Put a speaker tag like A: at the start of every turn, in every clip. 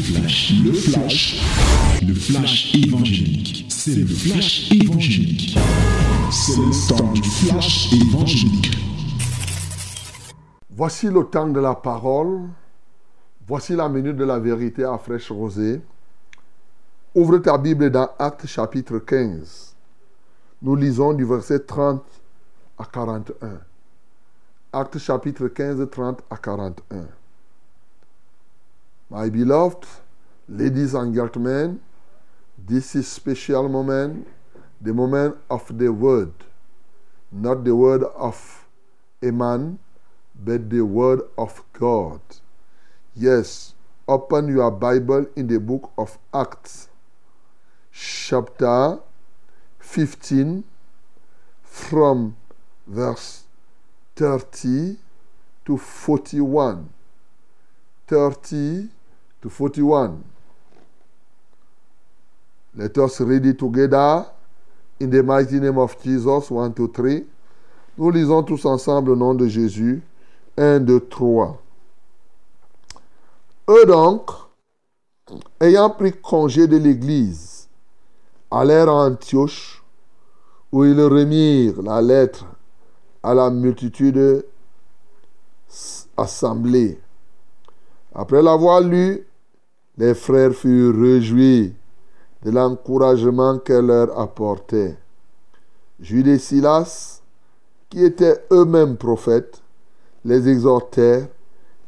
A: flash, le flash, le flash évangélique. C'est le flash évangélique. C'est le temps du flash évangélique.
B: Voici le temps de la parole. Voici la minute de la vérité à fraîche rosée. Ouvre ta Bible dans Actes chapitre 15. Nous lisons du verset 30 à 41. Actes chapitre 15, 30 à 41. My beloved, ladies and gentlemen, this is special moment, the moment of the word, not the word of a man, but the word of God. Yes, open your Bible in the book of Acts, chapter 15, from verse 30 to 41. 30 to 41. Let us read it together in the mighty name of Jesus. 1, 2, 3. Nous lisons tous ensemble le nom de Jésus. 1, 2, 3. Eux donc, ayant pris congé de l'Église, allèrent à Antioche, où ils remirent la lettre à la multitude assemblée. Après l'avoir lu, les frères furent réjouis de l'encouragement qu'elle leur apportait. Jules et Silas, qui étaient eux-mêmes prophètes, les exhortèrent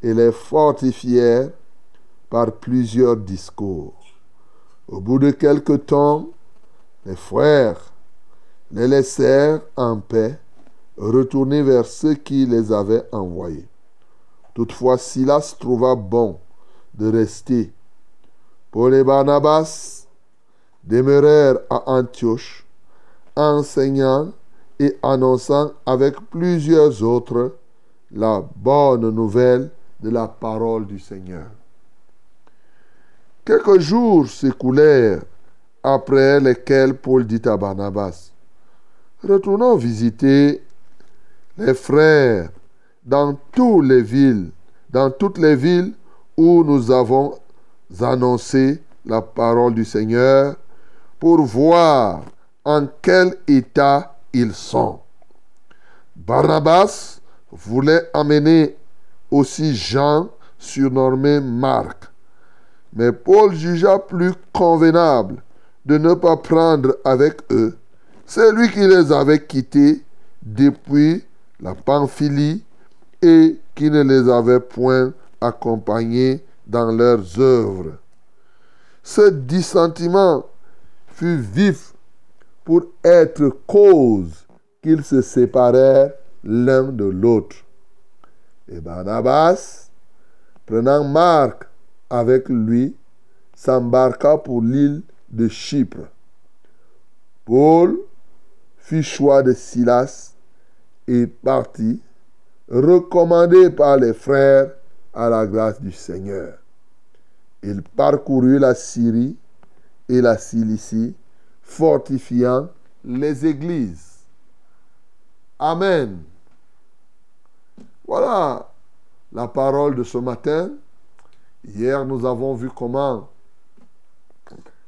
B: et les fortifièrent par plusieurs discours. Au bout de quelque temps, les frères les laissèrent en paix, retourner vers ceux qui les avaient envoyés. Toutefois, Silas trouva bon de rester. Paul et Barnabas demeurèrent à Antioche, enseignant et annonçant avec plusieurs autres la bonne nouvelle de la parole du Seigneur. Quelques jours s'écoulèrent après lesquels Paul dit à Barnabas, Retournons visiter les frères dans toutes les villes, dans toutes les villes où nous avons annoncé la parole du Seigneur pour voir en quel état ils sont. Barnabas voulait amener aussi Jean, surnommé Marc. Mais Paul jugea plus convenable de ne pas prendre avec eux celui qui les avait quittés depuis la Pamphylie et qui ne les avait point accompagnés dans leurs œuvres. Ce dissentiment fut vif pour être cause qu'ils se séparèrent l'un de l'autre. Et Barnabas, prenant Marc avec lui, s'embarqua pour l'île de Chypre. Paul fit choix de Silas et partit, recommandé par les frères à la grâce du Seigneur. Il parcourut la Syrie et la Cilicie, fortifiant les églises. Amen. Voilà la parole de ce matin. Hier, nous avons vu comment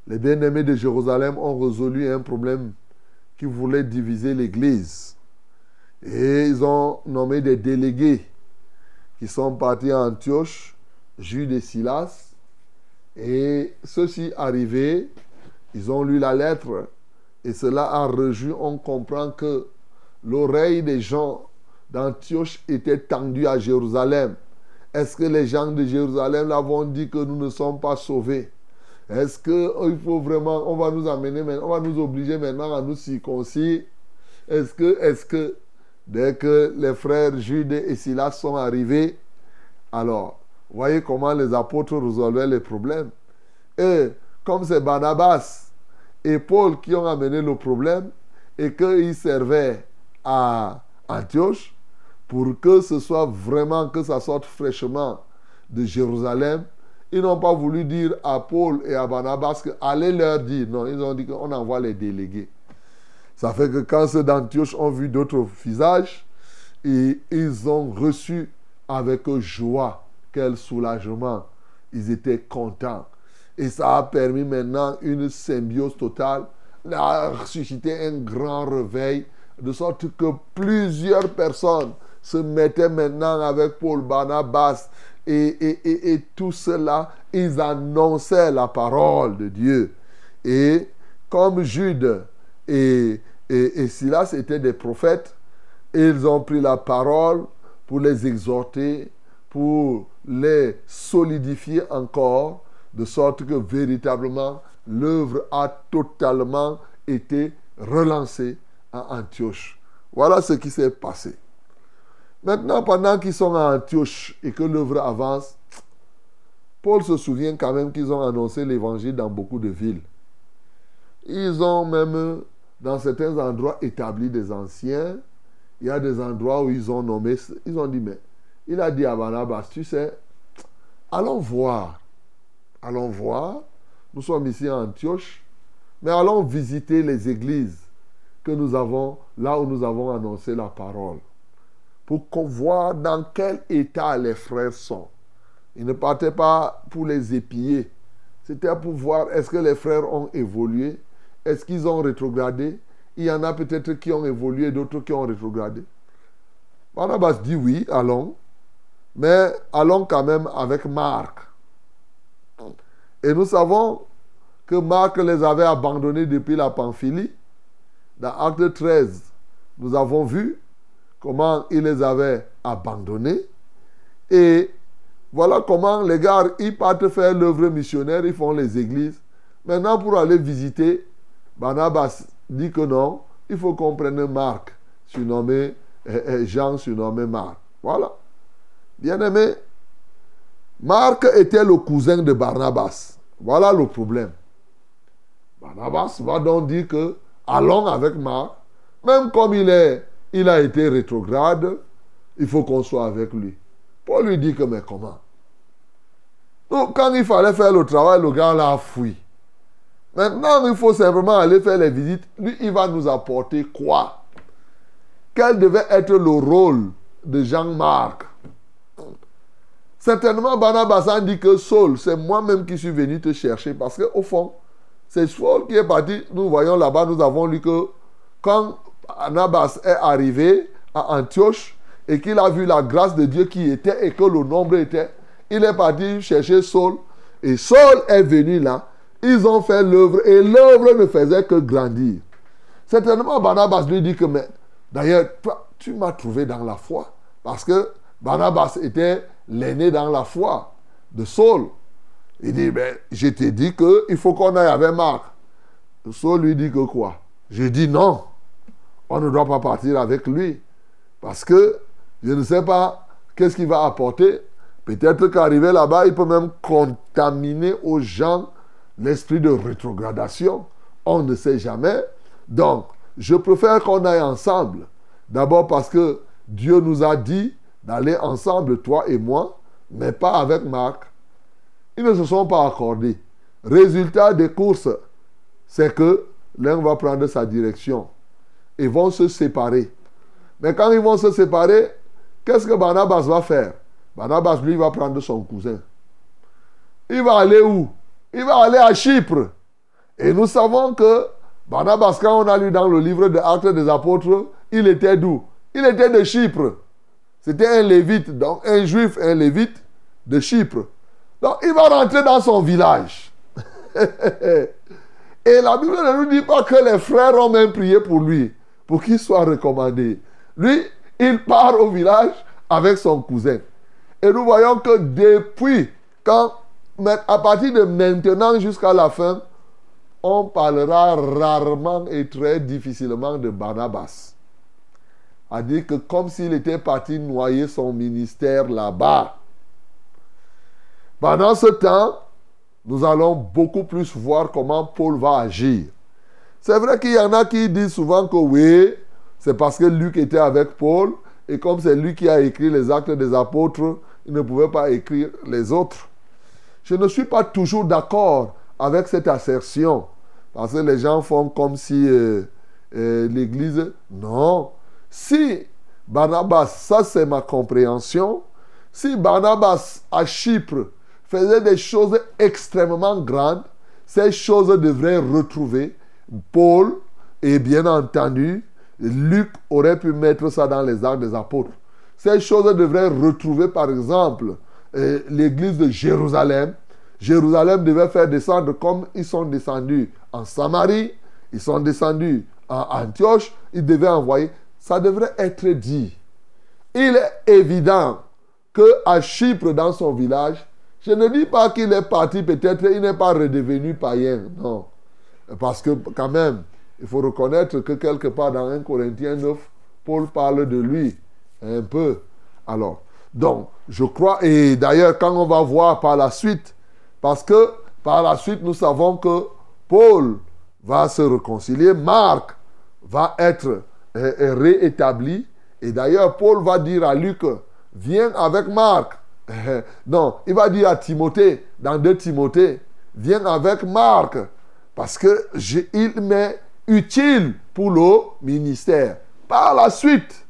B: les bien-aimés de Jérusalem ont résolu un problème qui voulait diviser l'Église. Et ils ont nommé des délégués qui sont partis à Antioche, Jude et Silas. Et ceux-ci arrivés, ils ont lu la lettre et cela a rejoui. On comprend que l'oreille des gens d'Antioche était tendue à Jérusalem. Est-ce que les gens de Jérusalem l'avont dit que nous ne sommes pas sauvés? Est-ce qu'il oh, faut vraiment, on va nous amener on va nous obliger maintenant à nous circoncire? Est-ce que, est-ce que, dès que les frères Jude et Silas sont arrivés, alors, voyez comment les apôtres résolvaient les problèmes. Et comme c'est Barnabas et Paul qui ont amené le problème et qu'ils servaient à Antioche, pour que ce soit vraiment, que ça sorte fraîchement de Jérusalem, ils n'ont pas voulu dire à Paul et à Barnabas que allez leur dire. Non, ils ont dit qu'on envoie les délégués. Ça fait que quand ceux d'Antioche ont vu d'autres visages, et ils ont reçu avec joie, quel soulagement. Ils étaient contents. Et ça a permis maintenant une symbiose totale, a suscité un grand réveil, de sorte que plusieurs personnes se mettaient maintenant avec Paul Barnabas et, et, et, tout cela, ils annonçaient la parole de Dieu. Et comme Jude et, et, Silas étaient des prophètes, ils ont pris la parole pour les exhorter, pour les solidifier encore, de sorte que véritablement l'œuvre a totalement été relancée à Antioche. Voilà ce qui s'est passé. Maintenant, pendant qu'ils sont à Antioche et que l'œuvre avance, Paul se souvient quand même qu'ils ont annoncé l'évangile dans beaucoup de villes. Ils ont même, dans certains endroits, établi des anciens. Il y a des endroits où ils ont nommé, ils ont dit, mais il a dit à Barnabas, tu sais, allons voir. Allons voir. Nous sommes ici à Antioche, mais allons visiter les églises que nous avons, là où nous avons annoncé la parole. Pour voir dans quel état les frères sont. Ils ne partaient pas pour les épier. C'était pour voir est-ce que les frères ont évolué est-ce qu'ils ont rétrogradé? Il y en a peut-être qui ont évolué, d'autres qui ont rétrogradé. Barnabas dit oui, allons. Mais allons quand même avec Marc. Et nous savons que Marc les avait abandonnés depuis la Pamphylie. Dans Acte 13, nous avons vu comment il les avait abandonnés. Et voilà comment les gars, ils partent faire l'œuvre missionnaire, ils font les églises. Maintenant, pour aller visiter, Barnabas dit que non, il faut qu'on prenne Marc, surnommé eh, eh, Jean, surnommé Marc. Voilà. Bien aimé, Marc était le cousin de Barnabas. Voilà le problème. Barnabas va donc dire que allons avec Marc, même comme il, est, il a été rétrograde, il faut qu'on soit avec lui. Paul lui dit que mais comment? Donc quand il fallait faire le travail, le gars l'a fui. Maintenant, il faut simplement aller faire les visites. Lui, il va nous apporter quoi? Quel devait être le rôle de Jean-Marc? Certainement, Barnabas dit que Saul, c'est moi-même qui suis venu te chercher parce qu'au fond, c'est Saul qui est parti. Nous voyons là-bas, nous avons lu que quand Barnabas est arrivé à Antioche et qu'il a vu la grâce de Dieu qui était et que le nombre était, il est parti chercher Saul. Et Saul est venu là ils ont fait l'œuvre et l'œuvre ne faisait que grandir. Certainement, Barnabas lui dit que, mais d'ailleurs, tu m'as trouvé dans la foi. Parce que Barnabas était l'aîné dans la foi de Saul. Il dit, mais je t'ai dit qu'il faut qu'on aille avec Marc. Saul lui dit que quoi? Je dis non. On ne doit pas partir avec lui. Parce que je ne sais pas qu'est-ce qu'il va apporter. Peut-être qu'arriver là-bas, il peut même contaminer aux gens l'esprit de rétrogradation. On ne sait jamais. Donc, je préfère qu'on aille ensemble. D'abord parce que Dieu nous a dit d'aller ensemble, toi et moi, mais pas avec Marc. Ils ne se sont pas accordés. Résultat des courses, c'est que l'un va prendre sa direction et vont se séparer. Mais quand ils vont se séparer, qu'est-ce que Barnabas va faire? Barnabas, lui, va prendre son cousin. Il va aller où? Il va aller à Chypre. Et nous savons que Barnabas, quand on a lu dans le livre des Actes des Apôtres, il était d'où? Il était de Chypre. C'était un lévite, donc un juif, un lévite de Chypre. Donc il va rentrer dans son village. Et la Bible ne nous dit pas que les frères ont même prié pour lui, pour qu'il soit recommandé. Lui, il part au village avec son cousin. Et nous voyons que depuis quand mais à partir de maintenant jusqu'à la fin, on parlera rarement et très difficilement de Barnabas. A dit que comme s'il était parti noyer son ministère là-bas. Pendant ce temps, nous allons beaucoup plus voir comment Paul va agir. C'est vrai qu'il y en a qui disent souvent que oui, c'est parce que Luc était avec Paul, et comme c'est lui qui a écrit les actes des apôtres, il ne pouvait pas écrire les autres. Je ne suis pas toujours d'accord avec cette assertion. Parce que les gens font comme si euh, euh, l'Église... Non. Si Barnabas, ça c'est ma compréhension, si Barnabas à Chypre faisait des choses extrêmement grandes. Ces choses devraient retrouver Paul et bien entendu, Luc aurait pu mettre ça dans les arts des apôtres. Ces choses devraient retrouver par exemple l'église de Jérusalem. Jérusalem devait faire descendre comme ils sont descendus en Samarie, ils sont descendus en Antioche, ils devaient envoyer. Ça devrait être dit. Il est évident que à Chypre, dans son village, je ne dis pas qu'il est parti, peut-être il n'est pas redevenu païen, non. Parce que quand même, il faut reconnaître que quelque part dans 1 Corinthiens 9, Paul parle de lui un peu. Alors, donc, je crois, et d'ailleurs, quand on va voir par la suite, parce que par la suite, nous savons que Paul va se réconcilier, Marc va être euh, euh, réétabli, et d'ailleurs, Paul va dire à Luc, viens avec Marc. Non, il va dire à Timothée, dans 2 Timothée, viens avec Marc, parce que il m'est utile pour le ministère. Par la suite,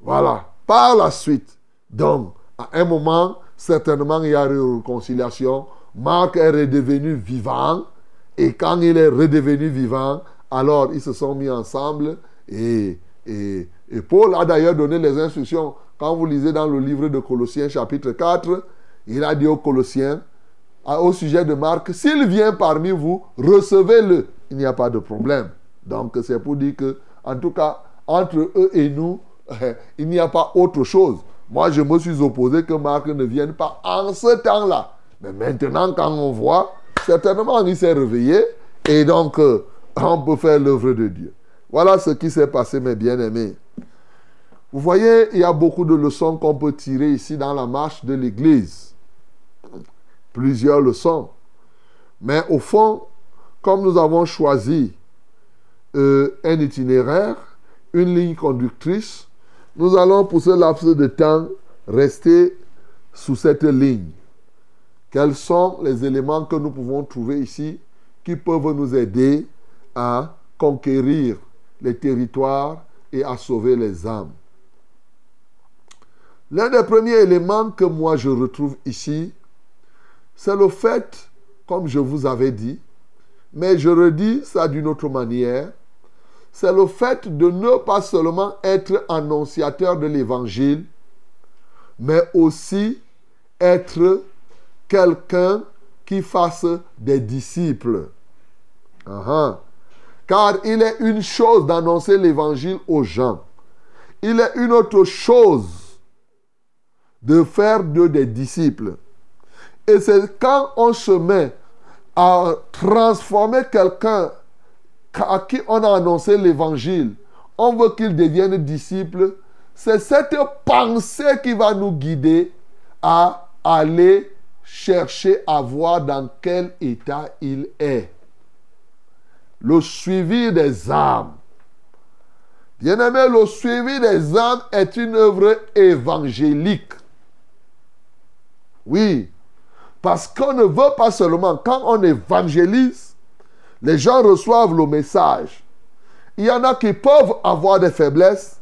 B: voilà, par la suite. Donc, à un moment, certainement, il y a une réconciliation. Marc est redevenu vivant. Et quand il est redevenu vivant, alors ils se sont mis ensemble. Et, et, et Paul a d'ailleurs donné les instructions. Quand vous lisez dans le livre de Colossiens chapitre 4, il a dit aux Colossiens, au sujet de Marc, s'il vient parmi vous, recevez-le. Il n'y a pas de problème. Donc c'est pour dire que, en tout cas, entre eux et nous, il n'y a pas autre chose. Moi, je me suis opposé que Marc ne vienne pas en ce temps-là. Mais maintenant, quand on voit, certainement, il s'est réveillé et donc, euh, on peut faire l'œuvre de Dieu. Voilà ce qui s'est passé, mes bien-aimés. Vous voyez, il y a beaucoup de leçons qu'on peut tirer ici dans la marche de l'Église. Plusieurs leçons. Mais au fond, comme nous avons choisi euh, un itinéraire, une ligne conductrice, nous allons pour ce laps de temps rester sous cette ligne. Quels sont les éléments que nous pouvons trouver ici qui peuvent nous aider à conquérir les territoires et à sauver les âmes? L'un des premiers éléments que moi je retrouve ici, c'est le fait, comme je vous avais dit, mais je redis ça d'une autre manière, c'est le fait de ne pas seulement être annonciateur de l'évangile, mais aussi être quelqu'un qui fasse des disciples. Car il est une chose d'annoncer l'évangile aux gens. Il est une autre chose de faire d'eux des disciples. Et c'est quand on se met à transformer quelqu'un à qui on a annoncé l'évangile, on veut qu'il devienne disciple, c'est cette pensée qui va nous guider à aller chercher à voir dans quel état il est. Le suivi des âmes. Bien-aimé, le suivi des âmes est une œuvre évangélique. Oui, parce qu'on ne veut pas seulement, quand on évangélise, les gens reçoivent le message. Il y en a qui peuvent avoir des faiblesses.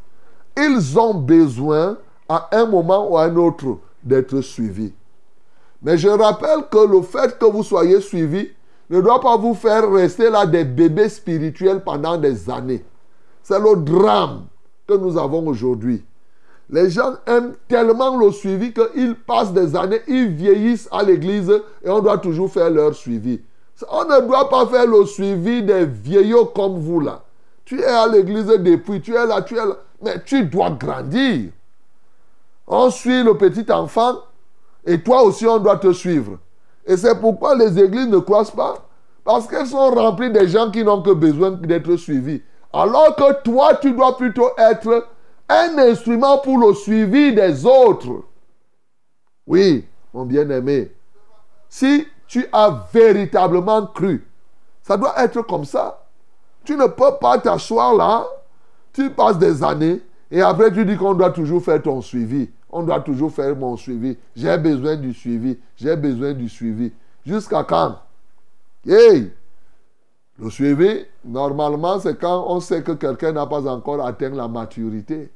B: Ils ont besoin à un moment ou à un autre d'être suivis. Mais je rappelle que le fait que vous soyez suivis ne doit pas vous faire rester là des bébés spirituels pendant des années. C'est le drame que nous avons aujourd'hui. Les gens aiment tellement le suivi qu'ils passent des années, ils vieillissent à l'église et on doit toujours faire leur suivi. On ne doit pas faire le suivi des vieillots comme vous là. Tu es à l'église depuis, tu es là, tu es là. Mais tu dois grandir. On suit le petit enfant et toi aussi on doit te suivre. Et c'est pourquoi les églises ne croissent pas. Parce qu'elles sont remplies de gens qui n'ont que besoin d'être suivis. Alors que toi, tu dois plutôt être un instrument pour le suivi des autres. Oui, mon bien-aimé. Si tu as véritablement cru. Ça doit être comme ça. Tu ne peux pas t'asseoir là, tu passes des années et après tu dis qu'on doit toujours faire ton suivi. On doit toujours faire mon suivi. J'ai besoin du suivi. J'ai besoin du suivi. Jusqu'à quand? Hey Le suivi, normalement, c'est quand on sait que quelqu'un n'a pas encore atteint la maturité.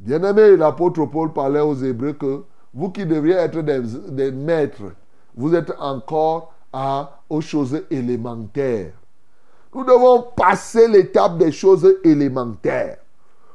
B: Bien aimé, l'apôtre Paul parlait aux Hébreux que vous qui devriez être des, maîtres, vous êtes encore à, aux choses élémentaires. Nous devons passer l'étape des choses élémentaires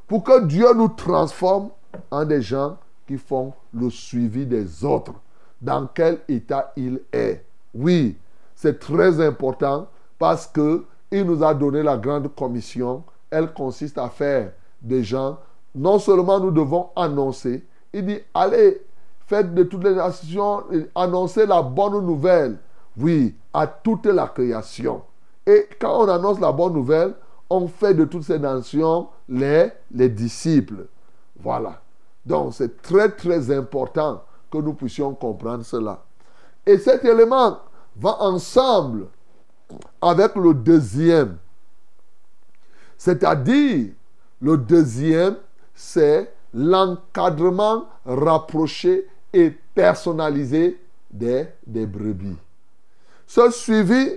B: pour que Dieu nous transforme en des gens qui font le suivi des autres. Dans quel état il est. Oui, c'est très important parce que il nous a donné la grande commission. Elle consiste à faire des gens. Non seulement nous devons annoncer, il dit allez, faites de toutes les nations, annoncez la bonne nouvelle. Oui, à toute la création. Et quand on annonce la bonne nouvelle, on fait de toutes ces nations les, les disciples. Voilà. Donc c'est très très important que nous puissions comprendre cela. Et cet élément va ensemble avec le deuxième. C'est-à-dire, le deuxième, c'est l'encadrement rapproché et personnalisé des, des brebis. Ce suivi,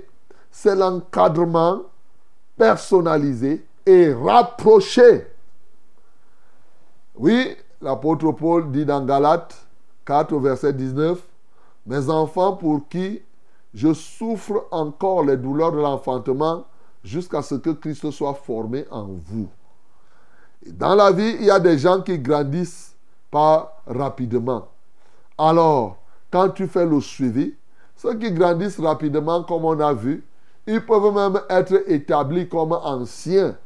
B: c'est l'encadrement personnalisé et rapproché. Oui, l'apôtre Paul dit dans Galates 4 verset 19, Mes enfants pour qui je souffre encore les douleurs de l'enfantement jusqu'à ce que Christ soit formé en vous. dans la vie, il y a des gens qui grandissent pas rapidement. Alors, quand tu fais le suivi, ceux qui grandissent rapidement, comme on a vu, ils peuvent même être établis comme anciens.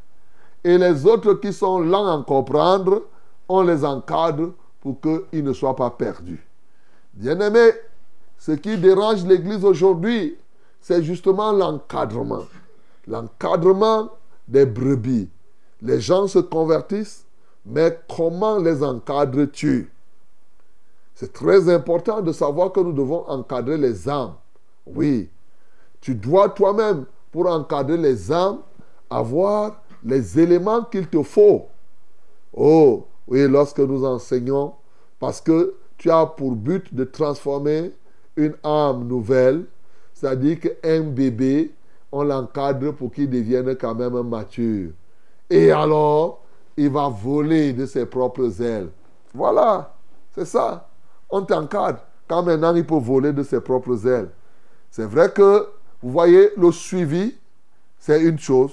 B: Et les autres qui sont lents à comprendre, on les encadre pour qu'ils ne soient pas perdus. Bien-aimés, ce qui dérange l'Église aujourd'hui, c'est justement l'encadrement. L'encadrement des brebis. Les gens se convertissent, mais comment les encadres-tu? C'est très important de savoir que nous devons encadrer les âmes. Oui, tu dois toi-même, pour encadrer les âmes, avoir les éléments qu'il te faut. Oh, oui, lorsque nous enseignons, parce que tu as pour but de transformer une âme nouvelle, c'est-à-dire qu'un bébé, on l'encadre pour qu'il devienne quand même mature. Et alors, il va voler de ses propres ailes. Voilà, c'est ça. On t'encadre. Quand maintenant il peut voler de ses propres ailes. C'est vrai que, vous voyez, le suivi, c'est une chose.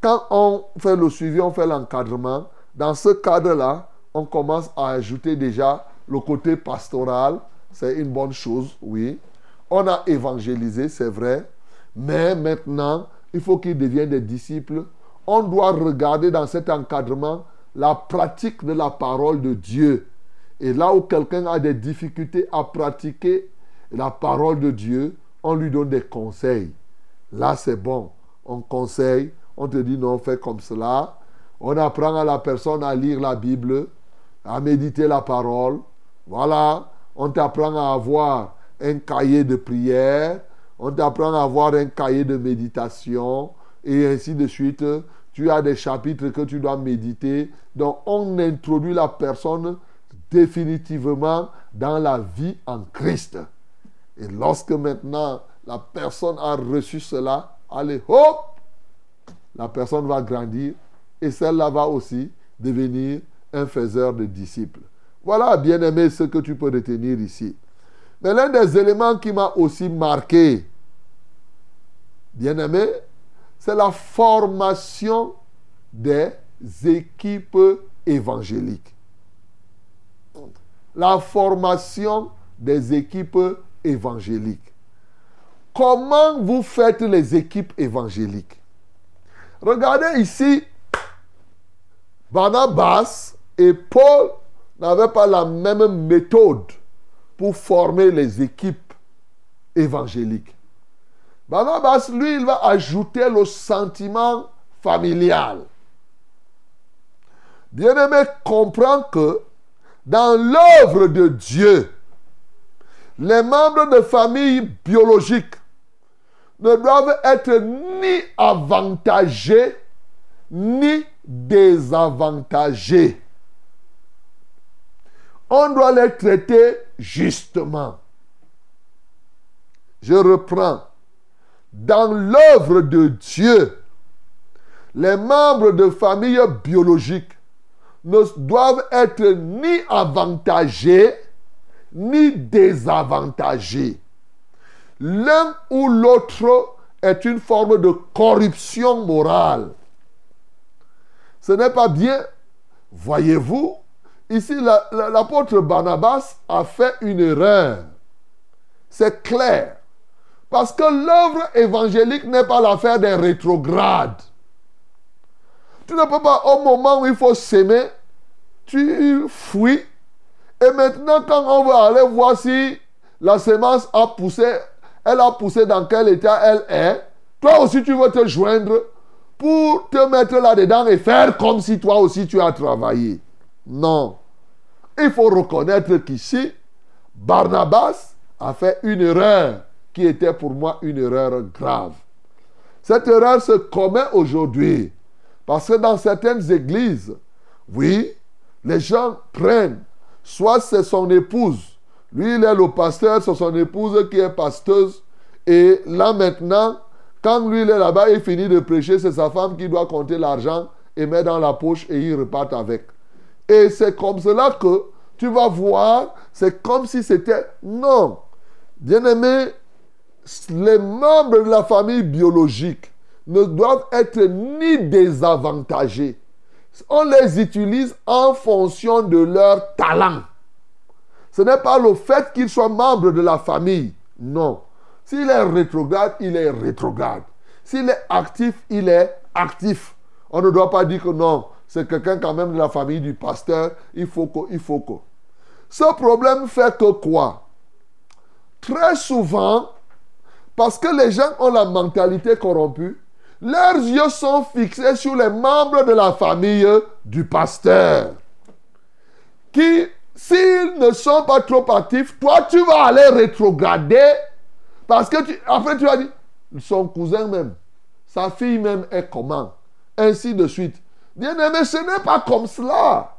B: Quand on fait le suivi, on fait l'encadrement. Dans ce cadre-là, on commence à ajouter déjà le côté pastoral, c'est une bonne chose, oui. On a évangélisé, c'est vrai. Mais maintenant, il faut qu'ils deviennent des disciples. On doit regarder dans cet encadrement la pratique de la parole de Dieu. Et là où quelqu'un a des difficultés à pratiquer la parole de Dieu, on lui donne des conseils. Là, c'est bon. On conseille, on te dit non, fais comme cela. On apprend à la personne à lire la Bible, à méditer la parole. Voilà, on t'apprend à avoir un cahier de prière, on t'apprend à avoir un cahier de méditation, et ainsi de suite. Tu as des chapitres que tu dois méditer. Donc, on introduit la personne définitivement dans la vie en Christ. Et lorsque maintenant la personne a reçu cela, allez, hop, la personne va grandir et celle-là va aussi devenir un faiseur de disciples. Voilà, bien aimé, ce que tu peux retenir ici. Mais l'un des éléments qui m'a aussi marqué, bien aimé, c'est la formation des équipes évangéliques. La formation des équipes évangéliques. Comment vous faites les équipes évangéliques? Regardez ici, Barnabas et Paul n'avaient pas la même méthode pour former les équipes évangéliques. Barnabas, lui, il va ajouter le sentiment familial. Bien-aimé, comprend que dans l'œuvre de Dieu, les membres de famille biologique ne doivent être ni avantagés ni désavantagés. On doit les traiter justement. Je reprends. Dans l'œuvre de Dieu, les membres de famille biologique ne doivent être ni avantagés ni désavantagés. L'un ou l'autre est une forme de corruption morale. Ce n'est pas bien. Voyez-vous, ici l'apôtre Barnabas a fait une erreur. C'est clair. Parce que l'œuvre évangélique n'est pas l'affaire des rétrogrades. Tu ne peux pas, au moment où il faut s'aimer, tu fuis. Et maintenant, quand on va aller voir si la semence a poussé, elle a poussé dans quel état elle est, toi aussi tu veux te joindre pour te mettre là-dedans et faire comme si toi aussi tu as travaillé. Non. Il faut reconnaître qu'ici, Barnabas a fait une erreur qui était pour moi une erreur grave. Cette erreur se commet aujourd'hui parce que dans certaines églises, oui, les gens prennent, soit c'est son épouse, lui il est le pasteur, c'est son épouse qui est pasteuse, et là maintenant, quand lui il est là-bas, il finit de prêcher, c'est sa femme qui doit compter l'argent et mettre dans la poche et il repart avec. Et c'est comme cela que tu vas voir, c'est comme si c'était... Non. Bien-aimé, les membres de la famille biologique ne doivent être ni désavantagés. On les utilise en fonction de leur talent. Ce n'est pas le fait qu'ils soient membres de la famille. Non. S'il est rétrograde, il est rétrograde. S'il est actif, il est actif. On ne doit pas dire que non, c'est quelqu'un quand même de la famille du pasteur. Il faut que, il faut que. Ce problème fait que quoi? Très souvent, parce que les gens ont la mentalité corrompue, leurs yeux sont fixés sur les membres de la famille du pasteur. Qui, s'ils ne sont pas trop actifs, toi, tu vas aller rétrograder. Parce que tu, après, tu vas dire, son cousin même, sa fille même est comment? Ainsi de suite. Bien aimé, ce n'est pas comme cela.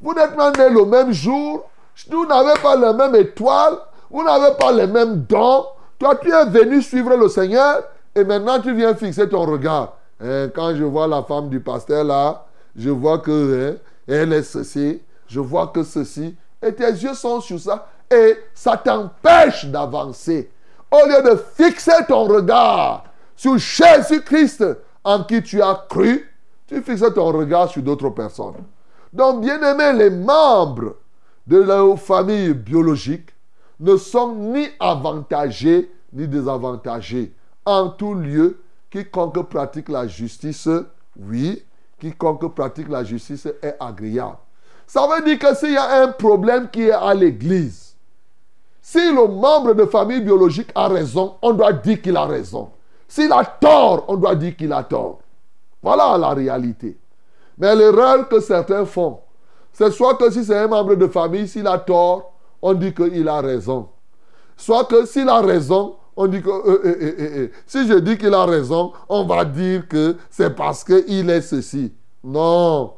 B: Vous n'êtes pas nés le même jour. Vous n'avez pas la même étoile. Vous n'avez pas les mêmes dents. Toi, tu es venu suivre le Seigneur et maintenant tu viens fixer ton regard. Hein, quand je vois la femme du pasteur là, je vois que hein, elle est ceci, je vois que ceci, et tes yeux sont sur ça, et ça t'empêche d'avancer. Au lieu de fixer ton regard sur Jésus-Christ en qui tu as cru, tu fixes ton regard sur d'autres personnes. Donc, bien aimé, les membres de la famille biologique ne sont ni avantagés ni désavantagés. En tout lieu, quiconque pratique la justice, oui, quiconque pratique la justice est agréable. Ça veut dire que s'il y a un problème qui est à l'église, si le membre de famille biologique a raison, on doit dire qu'il a raison. S'il a tort, on doit dire qu'il a tort. Voilà la réalité. Mais l'erreur que certains font, c'est soit que si c'est un membre de famille, s'il a tort, on dit qu'il a raison. Soit que s'il a raison, on dit que... Euh, euh, euh, si je dis qu'il a raison, on va dire que c'est parce qu'il est ceci. Non.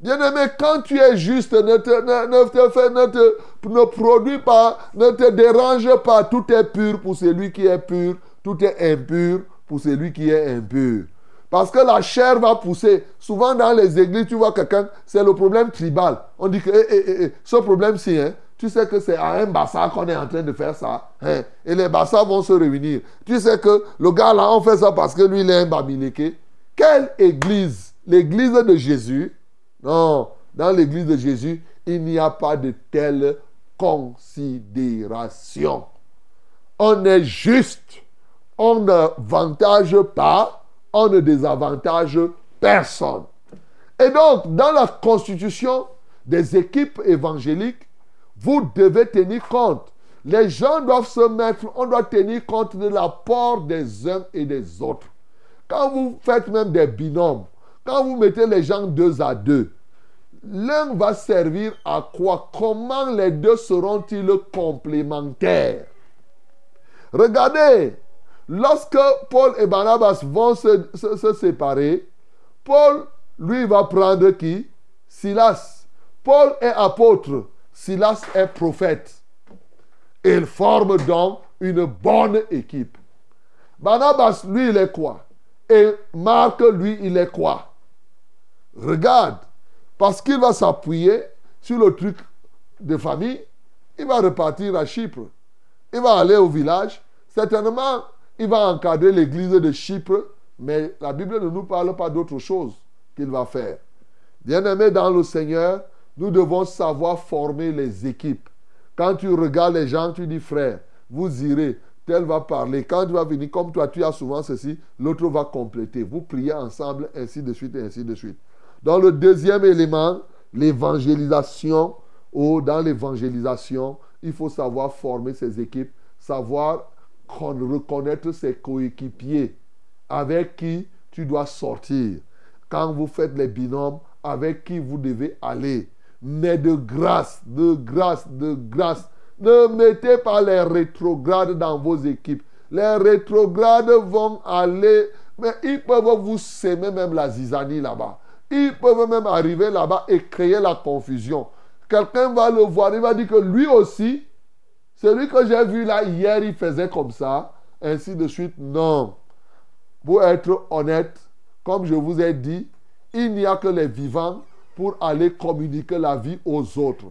B: Bien-aimé, quand tu es juste, ne te, produis pas, ne te dérange pas. Tout est pur pour celui qui est pur. Tout est impur pour celui qui est impur. Parce que la chair va pousser. Souvent dans les églises, tu vois quelqu'un, c'est le problème tribal. On dit que eh, eh, eh, ce problème-ci, hein, tu sais que c'est à un bassin qu'on est en train de faire ça. Hein? Et les bassins vont se réunir. Tu sais que le gars là, on fait ça parce que lui, il est un babileke. Quelle église? L'église de Jésus? Non. Dans l'église de Jésus, il n'y a pas de telle considération. On est juste. On ne vantage pas. On ne désavantage personne. Et donc, dans la constitution des équipes évangéliques, vous devez tenir compte. Les gens doivent se mettre, on doit tenir compte de l'apport des uns et des autres. Quand vous faites même des binômes, quand vous mettez les gens deux à deux, l'un va servir à quoi? Comment les deux seront-ils complémentaires? Regardez, lorsque Paul et Barnabas vont se, se séparer, Paul, lui, va prendre qui? Silas. Paul est apôtre. Silas est prophète. Il forme donc une bonne équipe. Barnabas, lui, il est quoi? Et Marc, lui, il est quoi? Regarde, parce qu'il va s'appuyer sur le truc de famille, il va repartir à Chypre. Il va aller au village. Certainement, il va encadrer l'église de Chypre, mais la Bible ne nous parle pas d'autre chose qu'il va faire. Bien-aimé dans le Seigneur, nous devons savoir former les équipes. Quand tu regardes les gens, tu dis, frère, vous irez, tel va parler. Quand tu vas venir, comme toi, tu as souvent ceci, l'autre va compléter. Vous priez ensemble, ainsi de suite, ainsi de suite. Dans le deuxième élément, l'évangélisation, ou dans l'évangélisation, il faut savoir former ses équipes, savoir reconnaître ses coéquipiers avec qui tu dois sortir. Quand vous faites les binômes, avec qui vous devez aller. Mais de grâce, de grâce, de grâce. Ne mettez pas les rétrogrades dans vos équipes. Les rétrogrades vont aller, mais ils peuvent vous s'aimer même la zizanie là-bas. Ils peuvent même arriver là-bas et créer la confusion. Quelqu'un va le voir, il va dire que lui aussi, celui que j'ai vu là hier, il faisait comme ça, ainsi de suite. Non. Pour être honnête, comme je vous ai dit, il n'y a que les vivants pour aller communiquer la vie aux autres.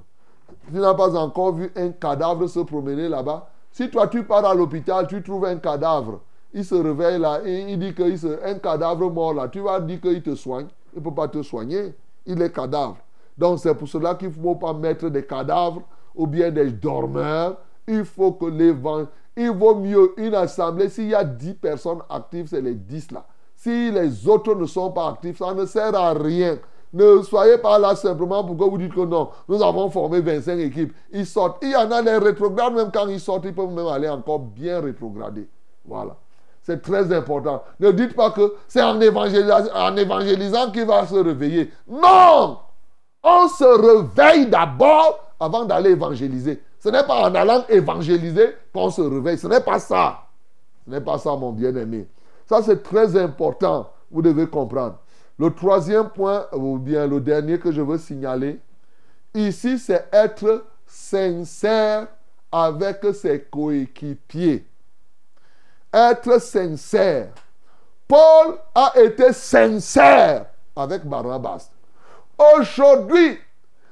B: Tu n'as pas encore vu un cadavre se promener là-bas. Si toi tu pars à l'hôpital, tu trouves un cadavre. Il se réveille là et il dit qu'il se... un cadavre mort là. Tu vas dire qu'il te soigne. Il ne peut pas te soigner. Il est cadavre. Donc c'est pour cela qu'il ne faut pas mettre des cadavres ou bien des dormeurs. Il faut que l'évangile... Il vaut mieux une assemblée. S'il y a 10 personnes actives, c'est les 10 là. Si les autres ne sont pas actifs, ça ne sert à rien. Ne soyez pas là simplement pour que vous dites que non, nous avons formé 25 équipes. Ils sortent. Il y en a les rétrogrades, même quand ils sortent, ils peuvent même aller encore bien rétrograder. Voilà. C'est très important. Ne dites pas que c'est en, en évangélisant qu'il va se réveiller. Non On se réveille d'abord avant d'aller évangéliser. Ce n'est pas en allant évangéliser qu'on se réveille. Ce n'est pas ça. Ce n'est pas ça, mon bien-aimé. Ça, c'est très important. Vous devez comprendre. Le troisième point, ou bien le dernier que je veux signaler, ici, c'est être sincère avec ses coéquipiers. Être sincère. Paul a été sincère avec Barnabas. Aujourd'hui,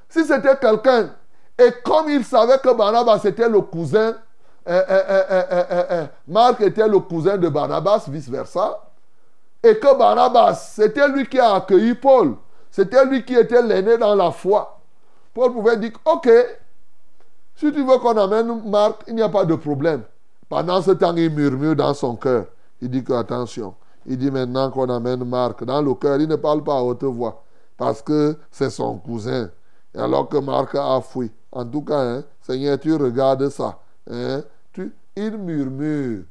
B: si c'était quelqu'un, et comme il savait que Barnabas était le cousin eh, eh, eh, Marc était le cousin de Barnabas, vice-versa. Et que Barnabas, c'était lui qui a accueilli Paul. C'était lui qui était l'aîné dans la foi. Paul pouvait dire, ok, si tu veux qu'on amène Marc, il n'y a pas de problème. Pendant ce temps, il murmure dans son cœur. Il dit que, attention, il dit maintenant qu'on amène Marc. Dans le cœur, il ne parle pas à haute voix. Parce que c'est son cousin. alors que Marc a fui. En tout cas, hein, Seigneur, tu regardes ça. Hein, il murmure.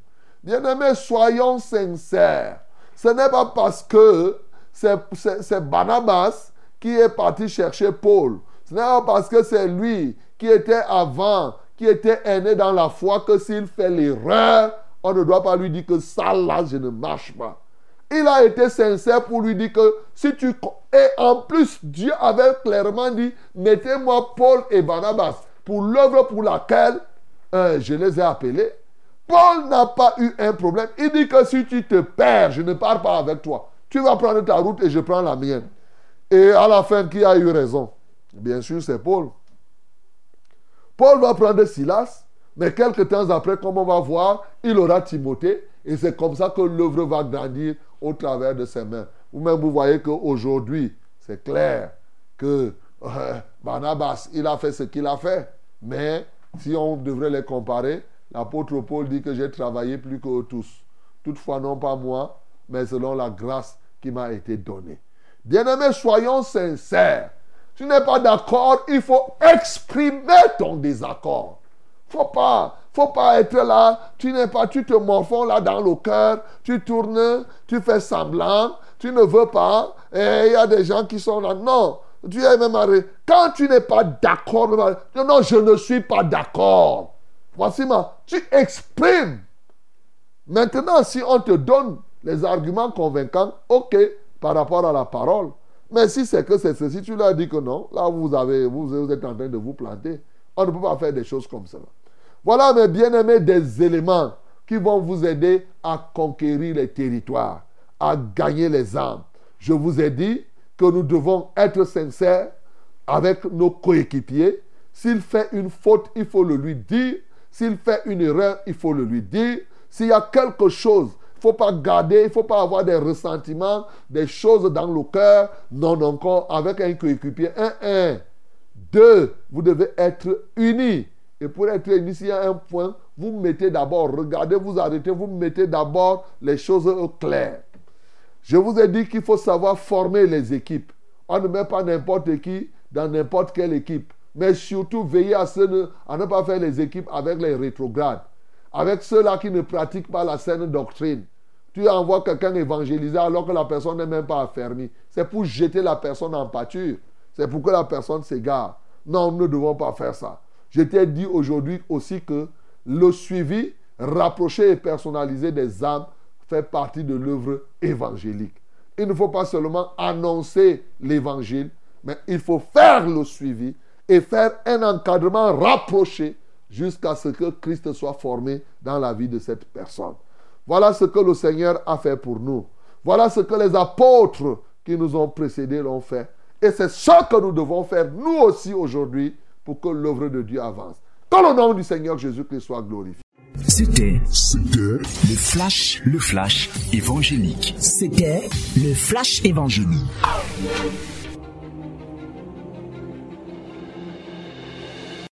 B: Bien-aimés, soyons sincères. Ce n'est pas parce que c'est Barnabas qui est parti chercher Paul. Ce n'est pas parce que c'est lui qui était avant, qui était aîné dans la foi, que s'il fait l'erreur, on ne doit pas lui dire que ça là, je ne marche pas. Il a été sincère pour lui dire que si tu... Et en plus, Dieu avait clairement dit, mettez-moi Paul et Barnabas pour l'œuvre pour laquelle euh, je les ai appelés. Paul n'a pas eu un problème. Il dit que si tu te perds, je ne pars pas avec toi. Tu vas prendre ta route et je prends la mienne. Et à la fin, qui a eu raison? Bien sûr, c'est Paul. Paul va prendre Silas, mais quelques temps après, comme on va voir, il aura Timothée. Et c'est comme ça que l'œuvre va grandir au travers de ses mains. Vous-même, vous voyez qu'aujourd'hui, c'est clair que euh, Barnabas, il a fait ce qu'il a fait. Mais si on devrait les comparer, l'apôtre Paul dit que j'ai travaillé plus que tous. Toutefois, non pas moi, mais selon la grâce qui m'a été donnée. Bien-aimés, soyons sincères. Tu n'es pas d'accord, il faut exprimer ton désaccord. Faut pas, faut pas être là, tu n'es pas, tu te morfonds là dans le cœur, tu tournes, tu fais semblant, tu ne veux pas, et il y a des gens qui sont là. Non, tu es même. Quand tu n'es pas d'accord, non, je ne suis pas d'accord. Voici ma. Tu exprimes. Maintenant, si on te donne les arguments convaincants, ok, par rapport à la parole. Mais si c'est que c'est ceci, tu leur dis que non, là vous, avez, vous, êtes en train de vous planter. On ne peut pas faire des choses comme ça. Voilà, mes bien-aimés, des éléments qui vont vous aider à conquérir les territoires, à gagner les âmes. Je vous ai dit, que nous devons être sincères avec nos coéquipiers. S'il fait une faute, il faut le lui dire. S'il fait une erreur, il faut le lui dire. S'il y a quelque chose, il ne faut pas garder, il ne faut pas avoir des ressentiments, des choses dans le cœur. Non, encore avec un coéquipier. Un, un. Deux, vous devez être unis. Et pour être unis, s'il y a un point, vous mettez d'abord, regardez, vous arrêtez, vous mettez d'abord les choses claires. Je vous ai dit qu'il faut savoir former les équipes. On ne met pas n'importe qui dans n'importe quelle équipe. Mais surtout, veillez à, ne pas faire les équipes avec les rétrogrades, avec ceux-là qui ne pratiquent pas la saine doctrine. Tu envoies quelqu'un évangéliser alors que la personne n'est même pas affermie. C'est pour jeter la personne en pâture. C'est pour que la personne s'égare. Non, nous ne devons pas faire ça. Je t'ai dit aujourd'hui aussi que le suivi rapproché et personnalisé des âmes fait partie de l'œuvre évangélique. Il ne faut pas seulement annoncer l'évangile, mais il faut faire le suivi et faire un encadrement rapproché jusqu'à ce que Christ soit formé dans la vie de cette personne. Voilà ce que le Seigneur a fait pour nous. Voilà ce que les apôtres qui nous ont précédés l'ont fait. Et c'est ce que nous devons faire nous aussi aujourd'hui pour que l'œuvre de Dieu avance. Que le nom du Seigneur Jésus-Christ soit glorifié.
C: C'était le flash, le flash évangélique.
D: C'était le flash évangélique.